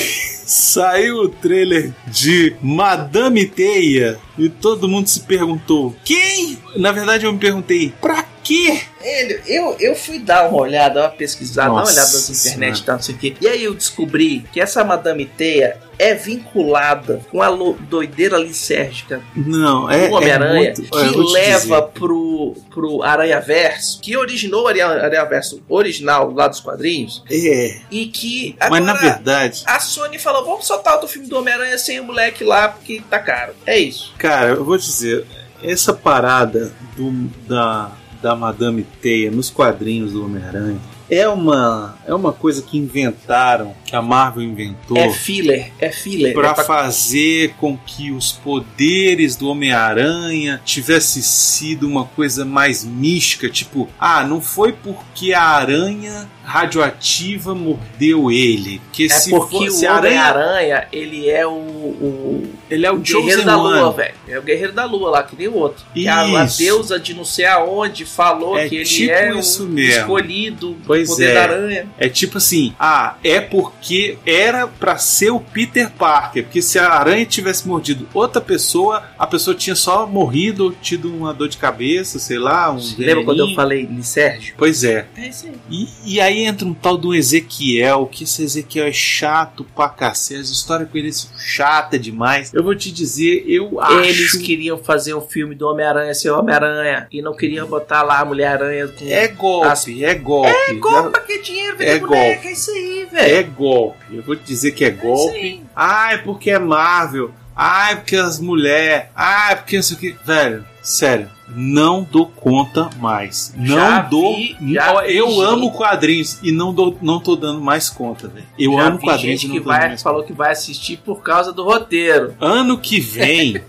Saiu o trailer de Madame Teia e todo mundo se perguntou: quem? Na verdade, eu me perguntei: pra quê? Ele, eu, eu fui dar uma olhada, uma pesquisada, dar uma Nossa olhada nas internet e tal, não sei o quê. E aí eu descobri que essa Madame Teia é vinculada com a doideira lisérgica Não, é. do Homem-Aranha, é olha, eu que leva pro, pro Aranha Verso, que originou o Aranha, Verso original lá dos quadrinhos, É, e que mas agora na verdade, a Sony falou: vamos soltar outro filme do Homem-Aranha sem o moleque lá, porque tá caro. É isso. cara, eu vou dizer, essa parada do, da, da Madame Teia nos quadrinhos do Homem-Aranha é uma, é uma coisa que inventaram, que a Marvel inventou. É filler, é filler. Pra é pra- fazer com que os poderes do Homem-Aranha tivesse sido uma coisa mais mística, tipo, ah, não foi porque a aranha radioativa mordeu ele, porque É se porque fosse o a aranha, Homem-Aranha, ele é o, o, ele é o guerreiro da lua, velho. É o guerreiro da lua lá, que nem o outro. E a, a Isso. deusa de não sei aonde falou É que ele tipo é o escolhido do Pois poder é. da aranha. É tipo assim, ah, é porque era pra ser o Peter Parker, porque se a aranha tivesse mordido outra pessoa, a pessoa tinha só morrido ou tido uma dor de cabeça, sei lá, um Lembra quando eu falei de Sérgio? Pois é. É isso aí. E, e aí entra um tal do Ezequiel, que esse Ezequiel é chato pra cacete, as histórias com ele são chata demais. Eu vou te dizer, eu acho... Eles queriam fazer um filme do Homem-Aranha ser Homem-Aranha e não queriam botar lá a Mulher-Aranha com. É golpe, As- é golpe. É golpe pra que dinheiro, É boneca, golpe. é isso aí, velho. É golpe. Eu vou te dizer que é É golpe. Ah, é porque é Marvel. Ah, é porque as mulheres. Ah, é porque isso aqui. Velho, sério. Não dou conta mais. Não Já dou. vi, Ó, vi eu gente- amo quadrinhos e não, dou, não tô dando mais conta, velho. Eu Já amo quadrinhos gente e não que vai, falou que vai assistir por causa do roteiro. Ano que vem,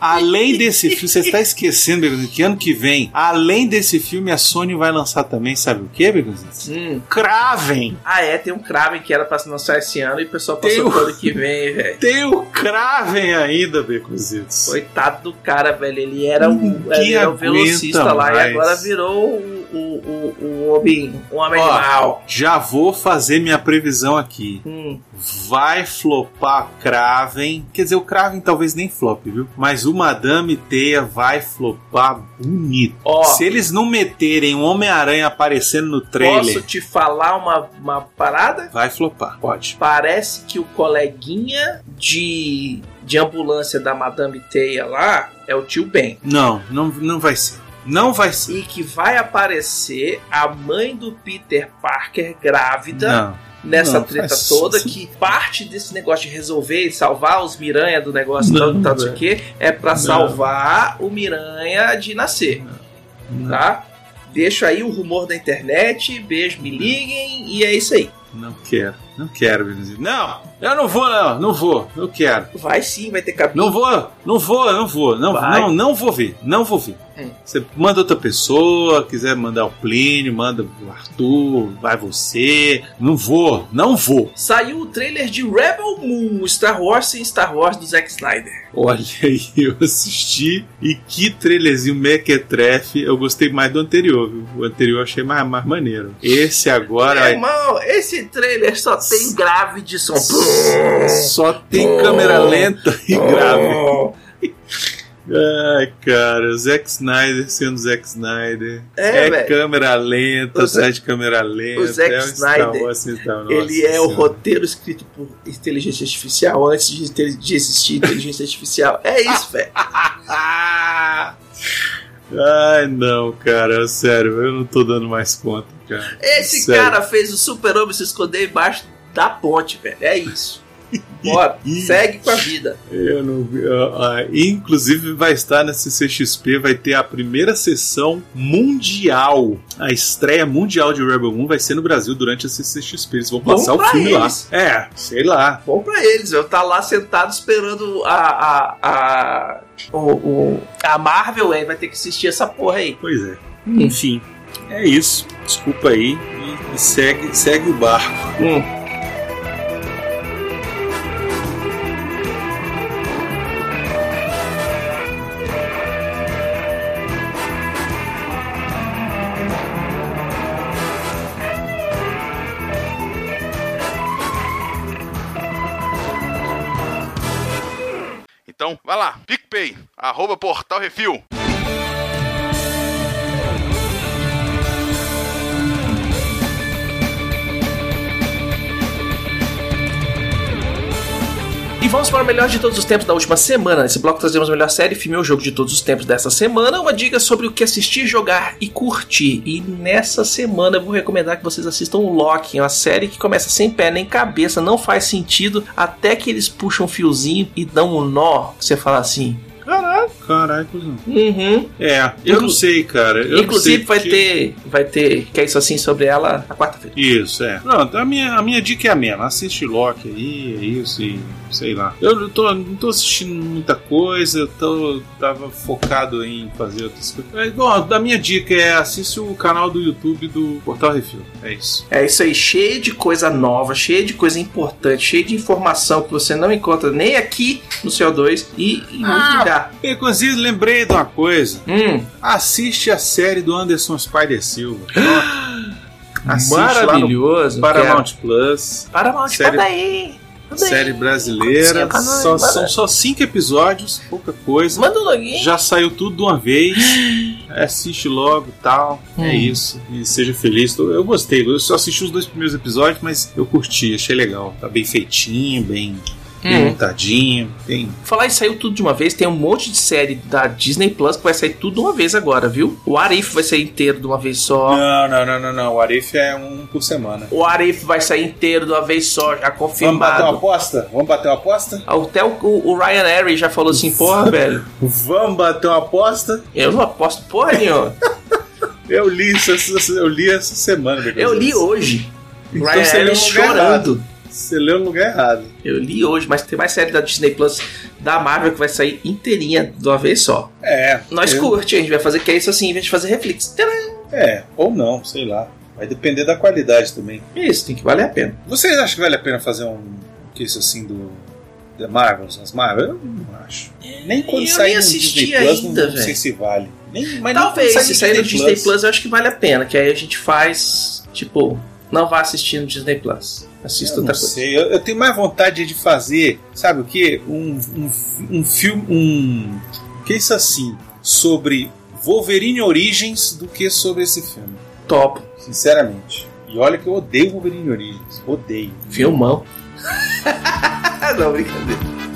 além desse [LAUGHS] filme, você está esquecendo, Begonzitos, que ano que vem, além desse filme, a Sony vai lançar também, sabe o que, Begonzitos? Hum. Kraven! Ah, é, tem um Kraven que era pra se lançar esse ano e o pessoal passou o- pro ano que vem, velho. Tem o Kraven ainda, Beconzitos. Coitado do cara, velho. Ele era um, Ele era um aguenta velocista lá mais. e agora virou o, o, o, o homem, um homem Ó. animal. Já vou fazer minha previsão aqui. Hum, Vai flopar Kraven. Quer dizer, o Kraven talvez nem flop, viu? Mas o Madame Teia vai flopar bonito. Ó. Se eles não meterem um Homem-Aranha aparecendo no trailer, posso te falar uma, uma parada? vai flopar. Pode. Parece que o coleguinha de, de ambulância da Madame Teia lá é o tio Ben. Não, não, não vai ser. Não vai ser. E que vai aparecer a mãe do Peter Parker grávida. Não. nessa Não, treta toda, que parte desse negócio de resolver e salvar os Miranha do negócio Não, tal, tal, não sei velho. o quê, é pra Não. salvar o Miranha de nascer, Não, tá? Deixo aí o rumor da internet, beijo, me liguem, e é isso aí. não quero. Não quero cinema. Não, eu não vou, não. Não vou. Eu quero. Vai sim, vai ter cabine. Não vou, não vou, não vou. Não, Vai. não, não vou ver. Não vou ver. É. Você manda outra pessoa, quiser mandar o Plínio, manda o Arthur, vai você. Não vou, não vou. Saiu o trailer de Rebel Moon, Star Wars sem Star Wars do Zack Snyder. Olha [LAUGHS] aí, eu assisti e que trailerzinho mequetrefe. Eu gostei mais do anterior, viu? O anterior eu achei mais, mais maneiro. Esse agora Meu irmão, esse trailer só tem grave de som. só tem câmera lenta e grave. Ai, cara, o Zack Snyder sendo Zack Snyder. É, É, câmera lenta, O sai de câmera lenta. o Zack é Snyder, Wars Wars. Ele é o Senhora. roteiro escrito por inteligência artificial antes de, de existir inteligência artificial. É isso, velho. [LAUGHS] Ai, não, cara, sério, eu não tô dando mais conta, cara. Esse Sério. cara fez o super-homem se esconder embaixo da ponte, velho. É isso. Bora, [LAUGHS] Ih. segue com a vida. Eu não vi. inclusive, vai estar na CCXP, vai ter a primeira sessão mundial. A estreia mundial de Rebel Moon vai ser no Brasil durante a CCXP. Eles vão Bom passar o pra filme eles. lá. É, sei lá. Bom pra eles, eu tá lá sentado esperando a. a, a o, o- a Marvel, aí vai ter que assistir essa porra aí. Pois é. Enfim, é isso. Desculpa aí. E, e segue, segue o barco. Hum. Lá, PicPay, arroba Portal Refil. E vamos para o melhor de todos os tempos da última semana. Nesse bloco trazemos a melhor série, filme ou jogo de todos os tempos dessa semana. Uma dica sobre o que assistir, jogar e curtir. E nessa semana eu vou recomendar que vocês assistam o Loki, uma série que começa sem pé nem cabeça, não faz sentido, até que eles puxam um fiozinho e dão um nó. Você fala assim. Caralho, cuzão. Uhum. É, eu Inclu- não sei, cara. Eu não Inclusive sei vai porque- ter. Vai ter. Que é isso assim sobre ela na quarta-feira. Isso, é. Pronto, a minha, a minha dica é a mesma. Assiste Loki aí, é isso e sei lá. Eu não tô, não tô assistindo muita coisa, eu tô, tava focado em fazer outras coisas. Mas, bom, da minha dica é assiste o canal do YouTube do Portal Refil. É isso. É isso aí, cheio de coisa nova, cheio de coisa importante, cheio de informação que você não encontra nem aqui no CO2 e em muito lugar. Inclusive, lembrei de uma coisa. Hum, Assiste a série do Anderson Spider Silva. [GASPS] Assiste maravilhoso. Paramount Plus. Paramount, Série- aí. Série brasileira. Só- manda. são só cinco episódios, pouca coisa. Manda um login. Já saiu tudo de uma vez. [GASPS] Assiste logo tal. É Hum. isso. E seja feliz. Eu gostei. Eu só assisti os dois primeiros episódios, mas eu curti, achei legal. Tá bem feitinho, bem Hum. montadinho. Tem. Falar em saiu tudo de uma vez, tem um monte de série da Disney Plus que vai sair tudo de uma vez agora, viu? O Arif vai sair inteiro de uma vez só. Não, não, não, não, não. O Arif é um por semana. O Arif vai sair inteiro de uma vez só, já Vamos bater uma confirmado. aposta? Vamos bater uma aposta? Até o, o- o Ryan Airy já falou assim, porra, [LAUGHS] velho, Vamos bater uma aposta? eu não aposto porra nenhuma. [LAUGHS] Eu li eu li essa semana. Eu li hoje. Então Ryan lugar chorando. Você leu no lugar errado. Eu li hoje, mas tem mais série da Disney Plus da Marvel que vai sair inteirinha de uma vez só. É. Nós eu- curte, a gente vai fazer que é isso assim, em vez de fazer reflex. É, ou não, sei lá. Vai depender da qualidade também. Isso, tem que valer a pena. Vocês acham que vale a pena fazer um que isso assim do The Marvels, as Marvel? Eu não acho. Nem quando Eu sair no Disney Plus, ainda, não, não sei se vale. Nem, mas Talvez, se sair no Disney Plus. eu acho que vale a pena, que aí a gente faz, tipo, não vá assistir no Disney Plus. Assista Eu outra coisa. sei, eu, eu tenho mais vontade de fazer, sabe o que? Um, um, um filme, um. Que isso assim? Sobre Wolverine Origins do que sobre esse filme. Top. Sinceramente. E olha que eu odeio Wolverine Origins. Odeio. Filmão. [LAUGHS] não, brincadeira.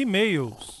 E-mails.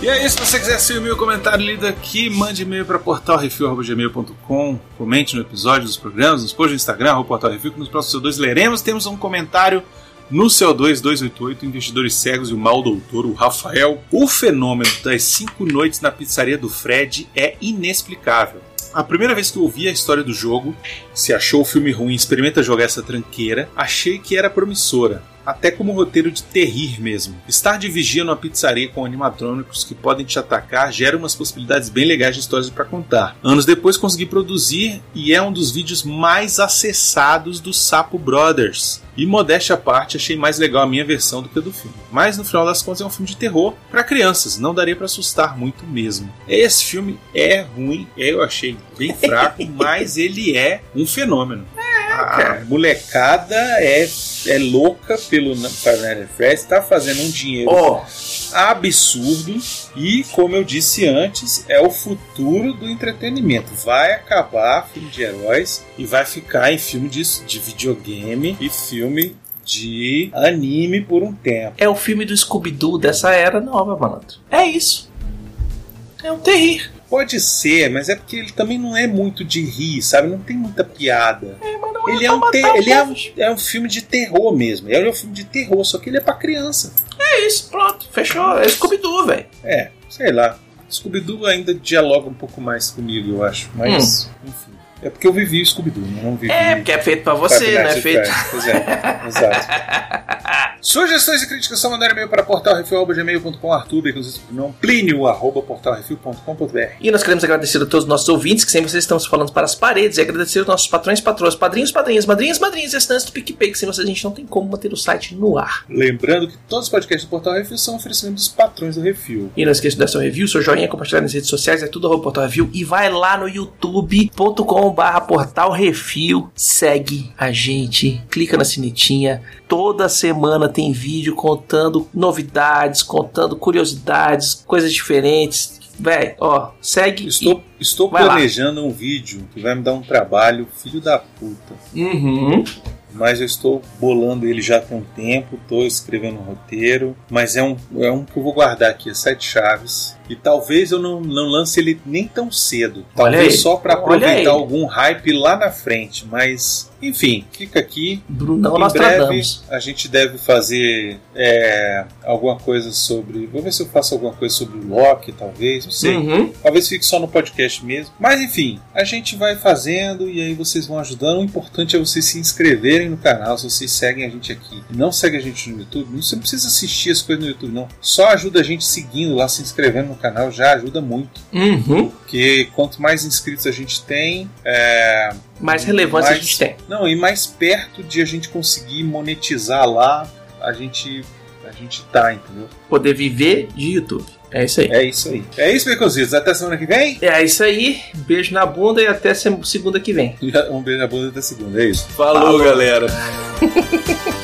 E aí, se você quiser ser o meu comentário lido aqui, mande e-mail para portalrefil.gmail.com, comente no episódio dos programas, nos posts do Instagram, arroba Portal Refil, que nos próximos CO2 leremos. Temos um comentário no CO2 288, Investidores Cegos e o Mal Doutor, o Rafael. O fenômeno das cinco noites na pizzaria do Fred é inexplicável. A primeira vez que eu ouvi a história do jogo, se achou o filme ruim, experimenta jogar essa tranqueira, achei que era promissora. Até como roteiro de terrir mesmo. Estar de vigia numa pizzaria com animatrônicos que podem te atacar gera umas possibilidades bem legais de histórias para contar. Anos depois consegui produzir e é um dos vídeos mais acessados do Sapo Brothers. E modéstia à parte, achei mais legal a minha versão do que a do filme. Mas no final das contas é um filme de terror para crianças, não daria para assustar muito mesmo. Esse filme é ruim, eu achei bem fraco, [LAUGHS] mas ele é um fenômeno. A molecada é, é louca pelo Final Fresh, tá fazendo um dinheiro Ó, absurdo e, como eu disse antes, é o futuro do entretenimento. Vai acabar filme de heróis e vai ficar em filme de, de videogame e filme de anime por um tempo. é o filme do Scooby-Doo dessa era nova, malandro. É isso. É um terrir. Pode ser, mas é porque ele também não é muito de rir, sabe? Não tem muita piada. Mas não Ele é pra um, te- matar ele é, um, é um filme de terror mesmo. Ele é um filme de terror, só que ele é pra criança. É isso, pronto. Fechou. É Scooby-Doo, velho. É, sei lá. Scooby-Doo ainda dialoga um pouco mais comigo, eu acho. Mas, enfim. É porque eu vivi o Scooby-Doo, eu não vivi. É, porque é feito pra você, não é feito. Pois é, exato. [LAUGHS] Sugestões e críticas só mandar e-mail para portalrefil.gmail.com, Arthur, não, Plínio, arroba portalrefil.com.br. E nós queremos agradecer a todos os nossos ouvintes, que sempre vocês estão falando para as paredes, e agradecer aos nossos patrões, patroas, padrinhos, padrinhas, madrinhas, madrinhas e assinantes do PicPay, que sem vocês a gente não tem como manter o site no ar. Lembrando que todos os podcasts do Portal Refil são oferecimentos dos patrões do Refil. E não esqueça de dar seu review, seu joinha, compartilhar nas redes sociais, é tudo arroba Portal. E vai lá no Portal Refil, segue a gente, clica na sinetinha. Toda semana tem vídeo contando novidades, contando curiosidades, coisas diferentes. Véi, ó, segue. Estou, estou Vai lá. planejando um vídeo que vai me dar um trabalho, filho da puta. e... Uhum. Mas eu estou bolando ele já tem um tempo, estou escrevendo um roteiro, mas é um, é um que eu vou guardar aqui, as sete chaves. E talvez eu não, não lance ele nem tão cedo. Talvez só para aproveitar algum hype lá na frente. Mas, enfim, fica aqui. Brunão em breve a gente deve fazer é, alguma coisa sobre. Vou ver se eu faço alguma coisa sobre o Loki, talvez, não sei. Uhum. Talvez fique só no podcast mesmo. Mas enfim, a gente vai fazendo e aí vocês vão ajudando. O importante é vocês se inscreverem no canal, se vocês seguem a gente aqui e não seguem a gente no YouTube. Você não precisa assistir as coisas no YouTube, não. Só ajuda a gente seguindo lá, se inscrevendo no canal, já ajuda muito. Uhum. Porque quanto mais inscritos a gente tem, é, Mais relevância a mais- gente tem. Não, e mais perto de a gente conseguir monetizar lá, a gente, a gente tá, entendeu? Poder viver de YouTube. É isso aí. É isso aí. É isso, Beconzitos. Até semana que vem. É isso aí. Beijo na bunda e até se- segunda que vem. [LAUGHS] Um beijo na bunda até segunda. É isso. Falou. Falou. galera. [LAUGHS]